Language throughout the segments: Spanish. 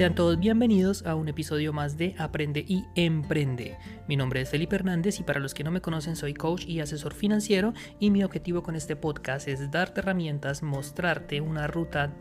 Sean todos bienvenidos a un episodio más de Aprende y Emprende. Mi nombre es Felipe Hernández y para los que no me conocen soy coach y asesor financiero y mi objetivo con este podcast es darte herramientas, mostrarte una ruta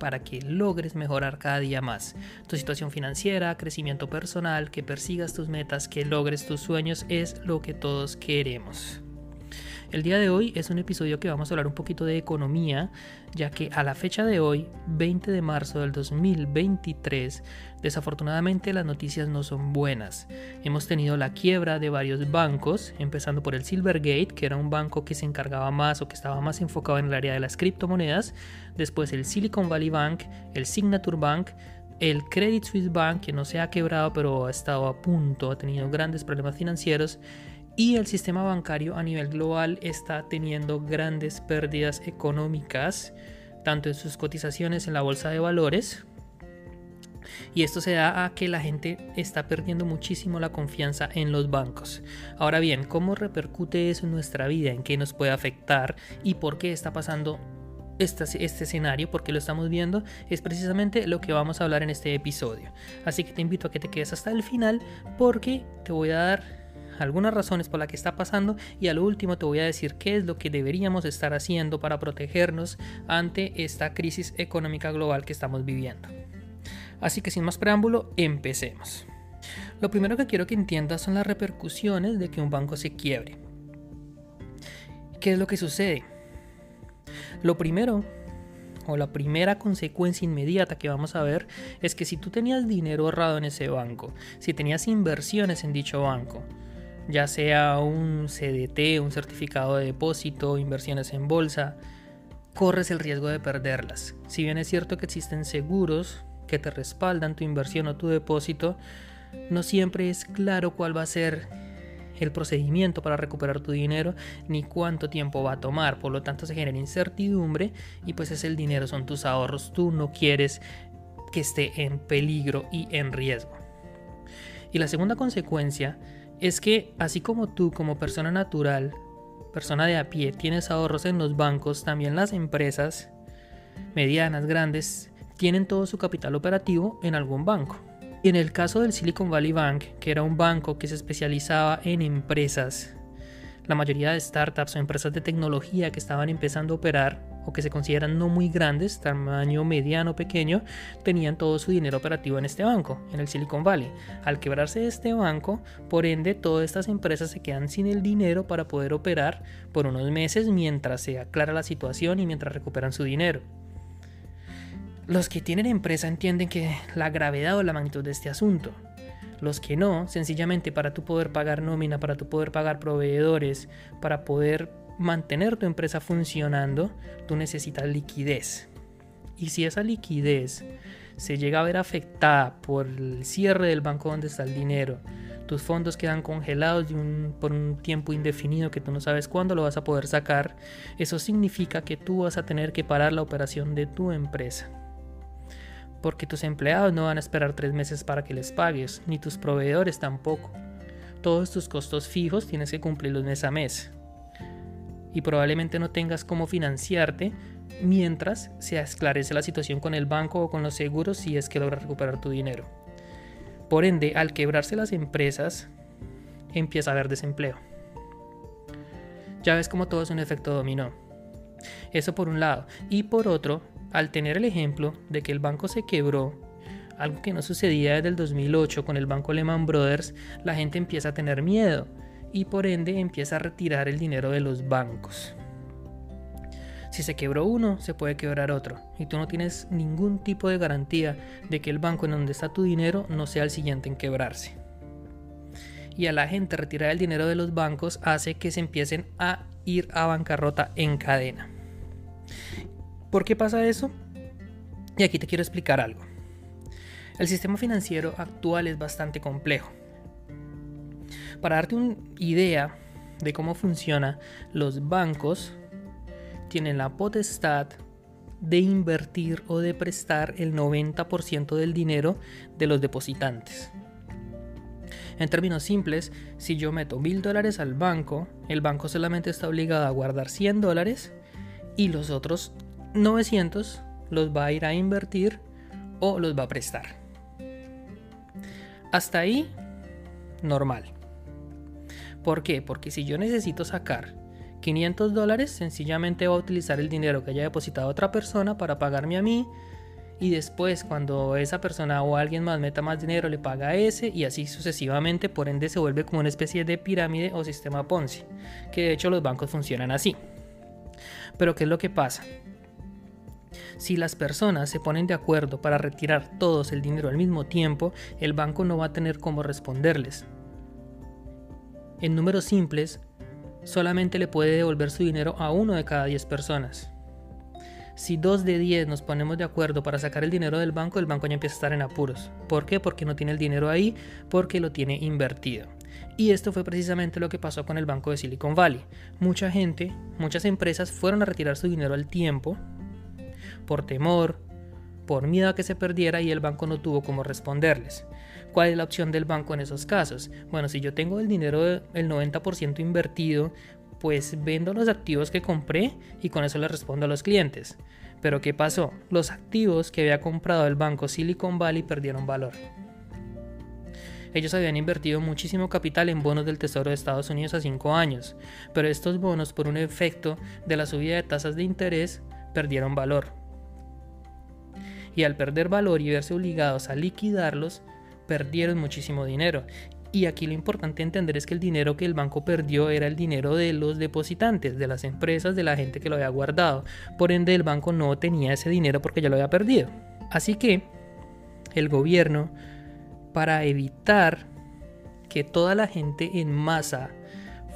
para que logres mejorar cada día más tu situación financiera, crecimiento personal, que persigas tus metas, que logres tus sueños, es lo que todos queremos. El día de hoy es un episodio que vamos a hablar un poquito de economía, ya que a la fecha de hoy, 20 de marzo del 2023, desafortunadamente las noticias no son buenas. Hemos tenido la quiebra de varios bancos, empezando por el Silvergate, que era un banco que se encargaba más o que estaba más enfocado en el área de las criptomonedas, después el Silicon Valley Bank, el Signature Bank, el Credit Suisse Bank, que no se ha quebrado pero ha estado a punto, ha tenido grandes problemas financieros, y el sistema bancario a nivel global está teniendo grandes pérdidas económicas, tanto en sus cotizaciones en la bolsa de valores, y esto se da a que la gente está perdiendo muchísimo la confianza en los bancos. Ahora bien, ¿cómo repercute eso en nuestra vida? ¿En qué nos puede afectar? ¿Y por qué está pasando este, este, escenario? ¿Por qué lo estamos viendo? Es precisamente lo que vamos a hablar en este episodio. Así que te invito a que te quedes hasta el final porque te voy a dar algunas razones por las que está pasando y a lo último te voy a decir qué es lo que deberíamos estar haciendo para protegernos ante esta crisis económica global que estamos viviendo. Así que sin más preámbulo, empecemos. Lo primero que quiero que entiendas son las repercusiones de que un banco se quiebre. ¿Qué es lo que sucede? Lo primero o la primera consecuencia inmediata que vamos a ver es que si tú tenías dinero ahorrado en ese banco, si tenías inversiones en dicho banco, ya sea un CDT, un certificado de depósito, inversiones en bolsa, corres el riesgo de perderlas. Si bien es cierto que existen seguros que te respaldan tu inversión o tu depósito, no siempre es claro cuál va a ser el procedimiento para recuperar tu dinero ni cuánto tiempo va a tomar. Por lo tanto se genera incertidumbre y pues es el dinero, son tus ahorros. Tú no quieres que esté en peligro y en riesgo. Y la segunda consecuencia es que así como tú como persona natural, persona de a pie, tienes ahorros en los bancos, también las empresas medianas, grandes, tienen todo su capital operativo en algún banco. Y en el caso del Silicon Valley Bank, que era un banco que se especializaba en empresas, la mayoría de startups o empresas de tecnología que estaban empezando a operar o que se consideran no muy grandes, tamaño mediano pequeño, tenían todo su dinero operativo en este banco, en el Silicon Valley. Al quebrarse este banco, por ende, todas estas empresas se quedan sin el dinero para poder operar por unos meses mientras se aclara la situación y mientras recuperan su dinero. Los que tienen empresa entienden que la gravedad o la magnitud de este asunto. Los que no, sencillamente para tú poder pagar nómina, para tú poder pagar proveedores, para poder mantener tu empresa funcionando, tú necesitas liquidez. Y si esa liquidez se llega a ver afectada por el cierre del banco donde está el dinero, tus fondos quedan congelados por un tiempo indefinido que tú no sabes cuándo lo vas a poder sacar, eso significa que tú vas a tener que parar la operación de tu empresa. Porque tus empleados no van a esperar tres meses para que les pagues, ni tus proveedores tampoco. Todos tus costos fijos tienes que cumplirlos mes a mes y probablemente no tengas cómo financiarte mientras se esclarece la situación con el banco o con los seguros si es que logras recuperar tu dinero. Por ende, al quebrarse las empresas, empieza a haber desempleo. Ya ves como todo es un efecto dominó. Eso por un lado. Y por otro, al tener el ejemplo de que el banco se quebró, algo que no sucedía desde el 2008 con el banco Lehman Brothers, la gente empieza a tener miedo y por ende empieza a retirar el dinero de los bancos. Si se quebró uno, se puede quebrar otro. Y tú no tienes ningún tipo de garantía de que el banco en donde está tu dinero no sea el siguiente en quebrarse. Y a la gente retirar el dinero de los bancos hace que se empiecen a ir a bancarrota en cadena. ¿Por qué pasa eso? Y aquí te quiero explicar algo. El sistema financiero actual es bastante complejo. Para darte una idea de cómo funciona, los bancos tienen la potestad de invertir o de prestar el 90% del dinero de los depositantes. En términos simples, si yo meto mil dólares al banco, el banco solamente está obligado a guardar 100 dólares y los otros 900 los va a ir a invertir o los va a prestar. Hasta ahí, normal. ¿Por qué? Porque si yo necesito sacar 500 dólares, sencillamente va a utilizar el dinero que haya depositado otra persona para pagarme a mí. Y después, cuando esa persona o alguien más meta más dinero, le paga a ese y así sucesivamente. Por ende, se vuelve como una especie de pirámide o sistema Ponzi. Que de hecho los bancos funcionan así. Pero, ¿qué es lo que pasa? Si las personas se ponen de acuerdo para retirar todos el dinero al mismo tiempo, el banco no va a tener cómo responderles. En números simples, solamente le puede devolver su dinero a uno de cada 10 personas. Si dos de 10 nos ponemos de acuerdo para sacar el dinero del banco, el banco ya empieza a estar en apuros. ¿Por qué? Porque no tiene el dinero ahí, porque lo tiene invertido. Y esto fue precisamente lo que pasó con el banco de Silicon Valley. Mucha gente, muchas empresas fueron a retirar su dinero al tiempo, por temor, por miedo a que se perdiera y el banco no tuvo cómo responderles. ¿Cuál es la opción del banco en esos casos? Bueno, si yo tengo el dinero del 90% invertido, pues vendo los activos que compré y con eso le respondo a los clientes. Pero ¿qué pasó? Los activos que había comprado el banco Silicon Valley perdieron valor. Ellos habían invertido muchísimo capital en bonos del Tesoro de Estados Unidos a 5 años, pero estos bonos por un efecto de la subida de tasas de interés perdieron valor. Y al perder valor y verse obligados a liquidarlos, perdieron muchísimo dinero. Y aquí lo importante entender es que el dinero que el banco perdió era el dinero de los depositantes, de las empresas, de la gente que lo había guardado. Por ende, el banco no tenía ese dinero porque ya lo había perdido. Así que el gobierno, para evitar que toda la gente en masa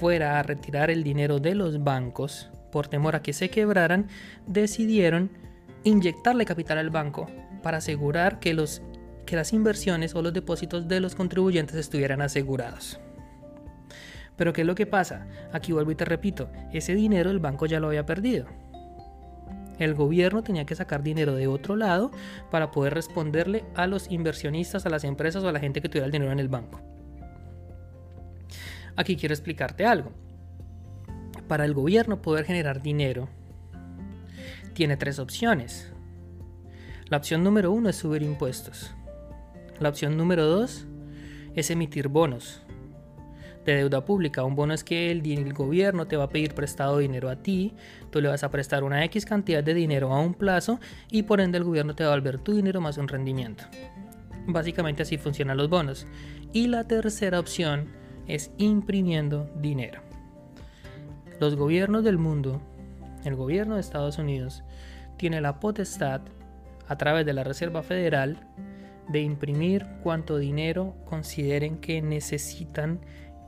fuera a retirar el dinero de los bancos, por temor a que se quebraran, decidieron inyectarle capital al banco para asegurar que los que las inversiones o los depósitos de los contribuyentes estuvieran asegurados. Pero ¿qué es lo que pasa? Aquí vuelvo y te repito, ese dinero el banco ya lo había perdido. El gobierno tenía que sacar dinero de otro lado para poder responderle a los inversionistas, a las empresas o a la gente que tuviera el dinero en el banco. Aquí quiero explicarte algo. Para el gobierno poder generar dinero, tiene tres opciones. La opción número uno es subir impuestos. La opción número 2 es emitir bonos de deuda pública. Un bono es que el, gobierno te va a pedir prestado dinero a ti, tú le vas a prestar una X cantidad de dinero a un plazo y por ende el gobierno te va a devolver tu dinero más un rendimiento. Básicamente así funcionan los bonos. Y la tercera opción es imprimiendo dinero. Los gobiernos del mundo, el gobierno de Estados Unidos, tiene la potestad a través de la Reserva Federal de imprimir cuanto dinero consideren que necesitan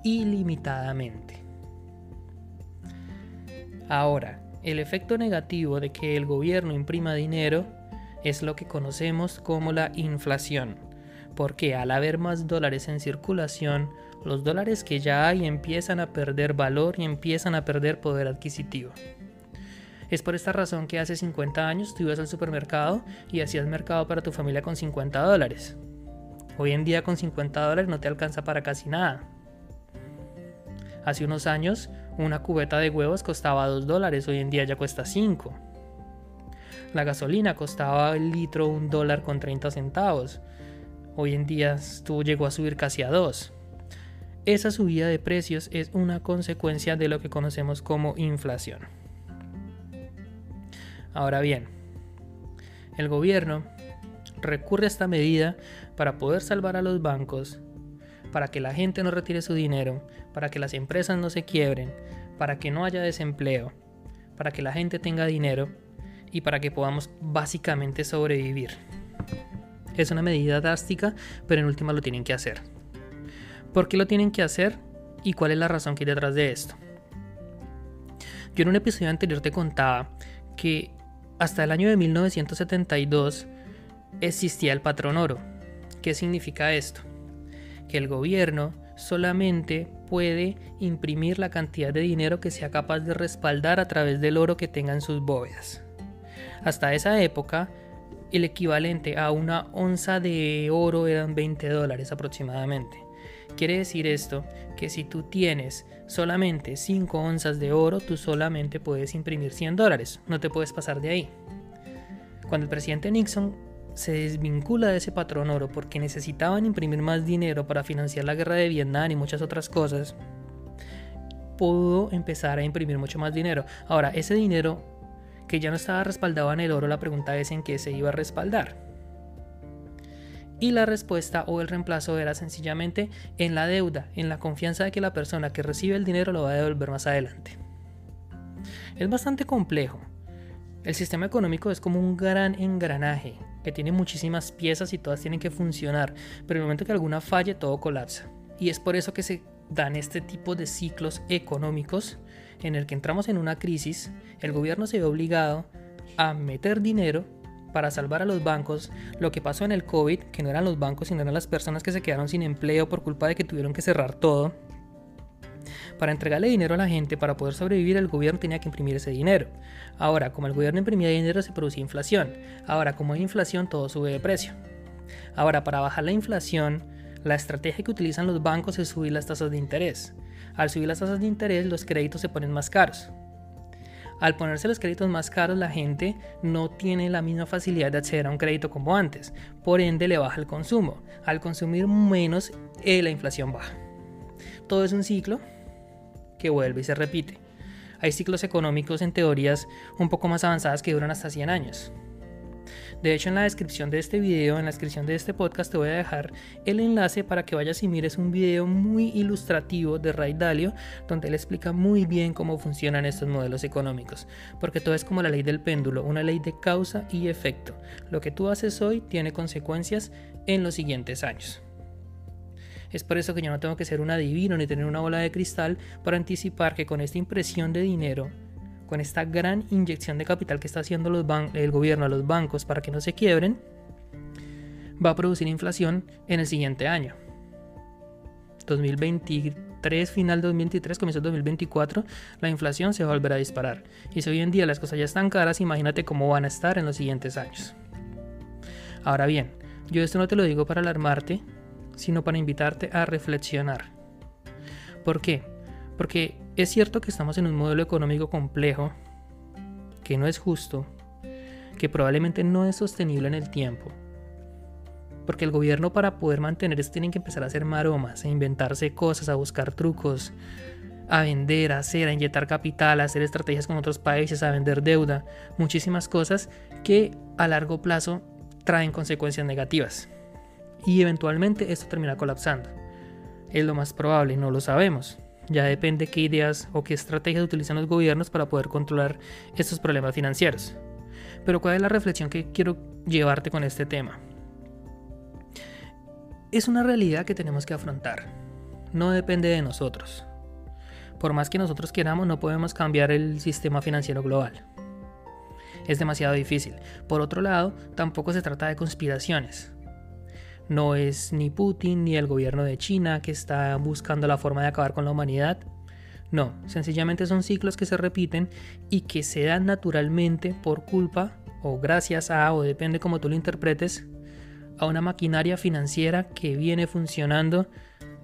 ilimitadamente. Ahora, el efecto negativo de que el gobierno imprima dinero es lo que conocemos como la inflación, porque al haber más dólares en circulación, los dólares que ya hay empiezan a perder valor y empiezan a perder poder adquisitivo. Es por esta razón que hace 50 años tú ibas al supermercado y hacías mercado para tu familia con 50 dólares. Hoy en día con 50 dólares no te alcanza para casi nada. Hace unos años una cubeta de huevos costaba 2 dólares, hoy en día ya cuesta 5. La gasolina costaba el litro un dólar con 30 centavos. Hoy en día tú llegó a subir casi a 2. Esa subida de precios es una consecuencia de lo que conocemos como inflación. Ahora bien, el gobierno recurre a esta medida para poder salvar a los bancos, para que la gente no retire su dinero, para que las empresas no se quiebren, para que no haya desempleo, para que la gente tenga dinero y para que podamos básicamente sobrevivir. Es una medida drástica, pero en última lo tienen que hacer. ¿Por qué lo tienen que hacer y cuál es la razón que hay detrás de esto? Yo en un episodio anterior te contaba que hasta el año de 1972 existía el patrón oro. ¿Qué significa esto? Que el gobierno solamente puede imprimir la cantidad de dinero que sea capaz de respaldar a través del oro que tenga en sus bóvedas. Hasta esa época, el equivalente a una onza de oro eran 20 dólares aproximadamente. Quiere decir esto que si tú tienes solamente 5 onzas de oro, tú solamente puedes imprimir 100 dólares, no te puedes pasar de ahí. Cuando el presidente Nixon se desvincula de ese patrón oro porque necesitaban imprimir más dinero para financiar la guerra de Vietnam y muchas otras cosas, pudo empezar a imprimir mucho más dinero. Ahora, ese dinero que ya no estaba respaldado en el oro, la pregunta es en qué se iba a respaldar. Y la respuesta o el reemplazo era sencillamente en la deuda, en la confianza de que la persona que recibe el dinero lo va a devolver más adelante. Es bastante complejo. El sistema económico es como un gran engranaje que tiene muchísimas piezas y todas tienen que funcionar, pero en el momento que alguna falle todo colapsa. Y es por eso que se dan este tipo de ciclos económicos en el que entramos en una crisis, el gobierno se ve obligado a meter dinero para salvar a los bancos, lo que pasó en el COVID, que no eran los bancos, sino eran las personas que se quedaron sin empleo por culpa de que tuvieron que cerrar todo. Para entregarle dinero a la gente para poder sobrevivir, el gobierno tenía que imprimir ese dinero. Ahora, como el gobierno imprimía dinero, se producía inflación. Ahora, como hay inflación, todo sube de precio. Ahora, para bajar la inflación, la estrategia que utilizan los bancos es subir las tasas de interés. Al subir las tasas de interés, los créditos se ponen más caros. Al ponerse los créditos más caros, la gente no tiene la misma facilidad de acceder a un crédito como antes. Por ende, le baja el consumo. Al consumir menos, eh, la inflación baja. Todo es un ciclo que vuelve y se repite. Hay ciclos económicos en teorías un poco más avanzadas que duran hasta 100 años. De hecho, en la descripción de este video, en la descripción de este podcast, te voy a dejar el enlace para que vayas y mires un video muy ilustrativo de Ray Dalio, donde él explica muy bien cómo funcionan estos modelos económicos. Porque todo es como la ley del péndulo, una ley de causa y efecto. Lo que tú haces hoy tiene consecuencias en los siguientes años. Es por eso que yo no tengo que ser un adivino ni tener una bola de cristal para anticipar que con esta impresión de dinero con esta gran inyección de capital que está haciendo el gobierno a los bancos para que no se quiebren, va a producir inflación en el siguiente año. 2023, final 2023, comienzo 2024, la inflación se va a volver a disparar. Y si hoy en día las cosas ya están caras, imagínate cómo van a estar en los siguientes años. Ahora bien, yo esto no te lo digo para alarmarte, sino para invitarte a reflexionar. ¿Por qué? Porque es cierto que estamos en un modelo económico complejo, que no es justo, que probablemente no es sostenible en el tiempo. Porque el gobierno para poder mantener esto tiene que empezar a hacer maromas, a inventarse cosas, a buscar trucos, a vender, a hacer, a inyectar capital, a hacer estrategias con otros países, a vender deuda, muchísimas cosas que a largo plazo traen consecuencias negativas. Y eventualmente esto termina colapsando. Es lo más probable, no lo sabemos. Ya depende qué ideas o qué estrategias utilizan los gobiernos para poder controlar estos problemas financieros. Pero ¿cuál es la reflexión que quiero llevarte con este tema? Es una realidad que tenemos que afrontar. No depende de nosotros. Por más que nosotros queramos, no podemos cambiar el sistema financiero global. Es demasiado difícil. Por otro lado, tampoco se trata de conspiraciones. No es ni Putin ni el gobierno de China que está buscando la forma de acabar con la humanidad. No, sencillamente son ciclos que se repiten y que se dan naturalmente por culpa o gracias a, o depende como tú lo interpretes, a una maquinaria financiera que viene funcionando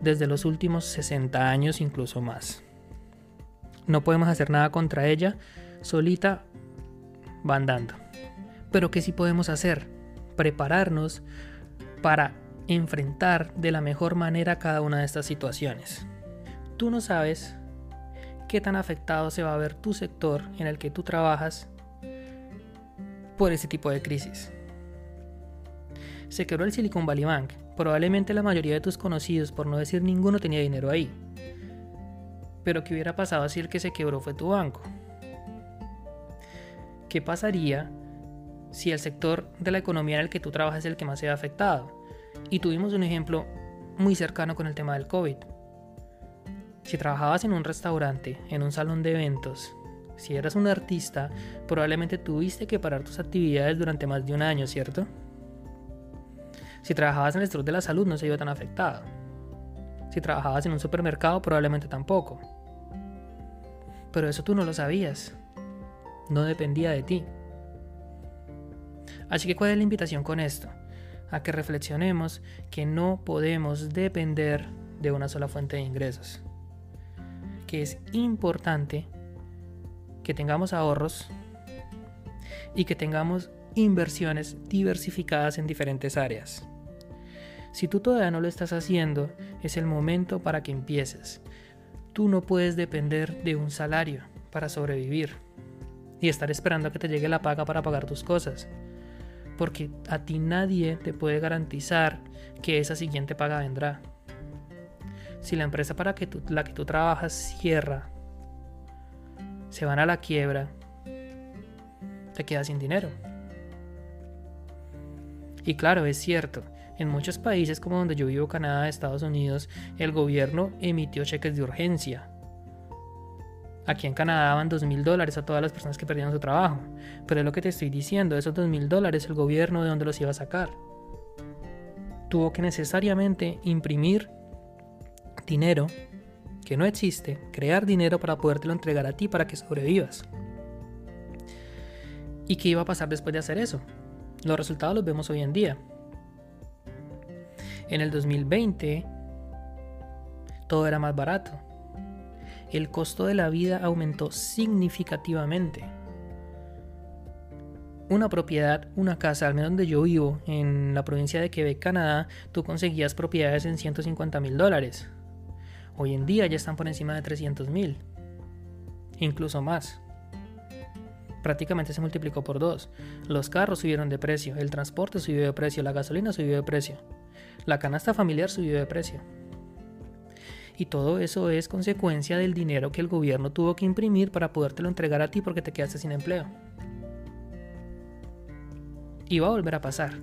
desde los últimos 60 años, incluso más. No podemos hacer nada contra ella, solita va andando. Pero ¿qué sí podemos hacer? Prepararnos para enfrentar de la mejor manera cada una de estas situaciones. Tú no sabes qué tan afectado se va a ver tu sector en el que tú trabajas por ese tipo de crisis. Se quebró el Silicon Valley Bank. Probablemente la mayoría de tus conocidos, por no decir ninguno, tenía dinero ahí. Pero ¿qué hubiera pasado si el que se quebró fue tu banco? ¿Qué pasaría si el sector de la economía en el que tú trabajas es el que más se ha afectado. Y tuvimos un ejemplo muy cercano con el tema del COVID. Si trabajabas en un restaurante, en un salón de eventos, si eras un artista, probablemente tuviste que parar tus actividades durante más de un año, ¿cierto? Si trabajabas en el sector de la salud no se iba tan afectado. Si trabajabas en un supermercado, probablemente tampoco. Pero eso tú no lo sabías. No dependía de ti. Así que ¿cuál es la invitación con esto? A que reflexionemos que no podemos depender de una sola fuente de ingresos. Que es importante que tengamos ahorros y que tengamos inversiones diversificadas en diferentes áreas. Si tú todavía no lo estás haciendo, es el momento para que empieces. Tú no puedes depender de un salario para sobrevivir y estar esperando a que te llegue la paga para pagar tus cosas. Porque a ti nadie te puede garantizar que esa siguiente paga vendrá. Si la empresa para que la que tú trabajas cierra, se van a la quiebra, te quedas sin dinero. Y claro, es cierto, en muchos países como donde yo vivo, Canadá, Estados Unidos, el gobierno emitió cheques de urgencia. Aquí en Canadá daban dos mil dólares a todas las personas que perdían su trabajo. Pero es lo que te estoy diciendo, esos dos mil dólares el gobierno de dónde los iba a sacar. Tuvo que necesariamente imprimir dinero que no existe, crear dinero para podértelo entregar a ti para que sobrevivas. ¿Y qué iba a pasar después de hacer eso? Los resultados los vemos hoy en día. En el 2020 todo era más barato. El costo de la vida aumentó significativamente. Una propiedad, una casa, al menos donde yo vivo, en la provincia de Quebec, Canadá, tú conseguías propiedades en 150 mil dólares. Hoy en día ya están por encima de 300 mil. Incluso más prácticamente se multiplicó por dos. Los carros subieron de precio, el transporte subió de precio, la gasolina subió de precio, la canasta familiar subió de precio. Y todo eso es consecuencia del dinero que el gobierno tuvo que imprimir para podértelo entregar a ti porque te quedaste sin empleo. Y va a volver a pasar.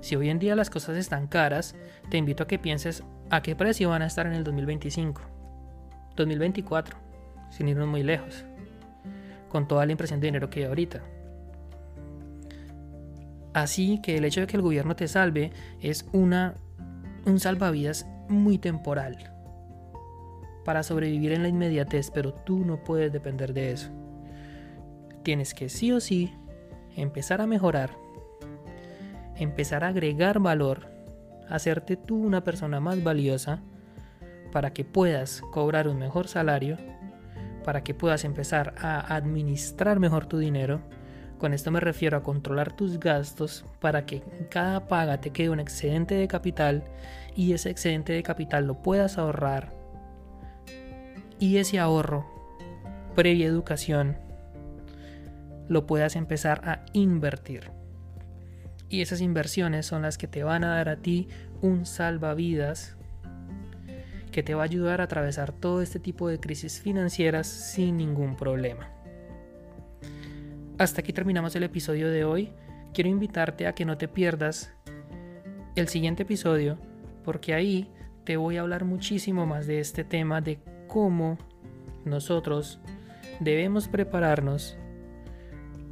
Si hoy en día las cosas están caras, te invito a que pienses a qué precio van a estar en el 2025, 2024, sin irnos muy lejos con toda la impresión de dinero que hay ahorita. Así que el hecho de que el gobierno te salve es una, un salvavidas muy temporal para sobrevivir en la inmediatez, pero tú no puedes depender de eso. Tienes que sí o sí empezar a mejorar, empezar a agregar valor, hacerte tú una persona más valiosa para que puedas cobrar un mejor salario para que puedas empezar a administrar mejor tu dinero. Con esto me refiero a controlar tus gastos para que cada paga te quede un excedente de capital y ese excedente de capital lo puedas ahorrar. Y ese ahorro, previa educación, lo puedas empezar a invertir. Y esas inversiones son las que te van a dar a ti un salvavidas que te va a ayudar a atravesar todo este tipo de crisis financieras sin ningún problema. Hasta aquí terminamos el episodio de hoy. Quiero invitarte a que no te pierdas el siguiente episodio porque ahí te voy a hablar muchísimo más de este tema de cómo nosotros debemos prepararnos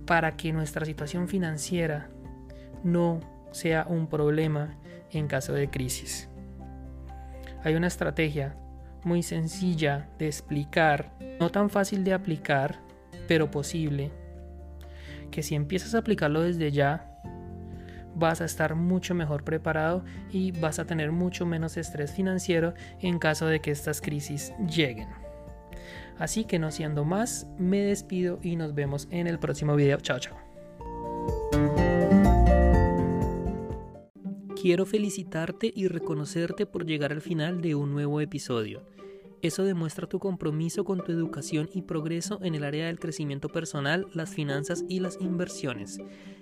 para que nuestra situación financiera no sea un problema en caso de crisis. Hay una estrategia muy sencilla de explicar, no tan fácil de aplicar, pero posible, que si empiezas a aplicarlo desde ya, vas a estar mucho mejor preparado y vas a tener mucho menos estrés financiero en caso de que estas crisis lleguen. Así que no siendo más, me despido y nos vemos en el próximo video. Chao, chao. Quiero felicitarte y reconocerte por llegar al final de un nuevo episodio. Eso demuestra tu compromiso con tu educación y progreso en el área del crecimiento personal, las finanzas y las inversiones.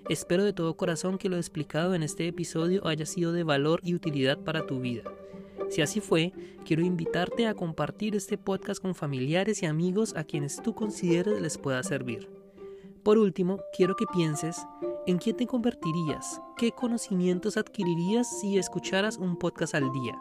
Espero de todo corazón que lo explicado en este episodio haya sido de valor y utilidad para tu vida. Si así fue, quiero invitarte a compartir este podcast con familiares y amigos a quienes tú consideres les pueda servir. Por último, quiero que pienses ¿En quién te convertirías? ¿Qué conocimientos adquirirías si escucharas un podcast al día?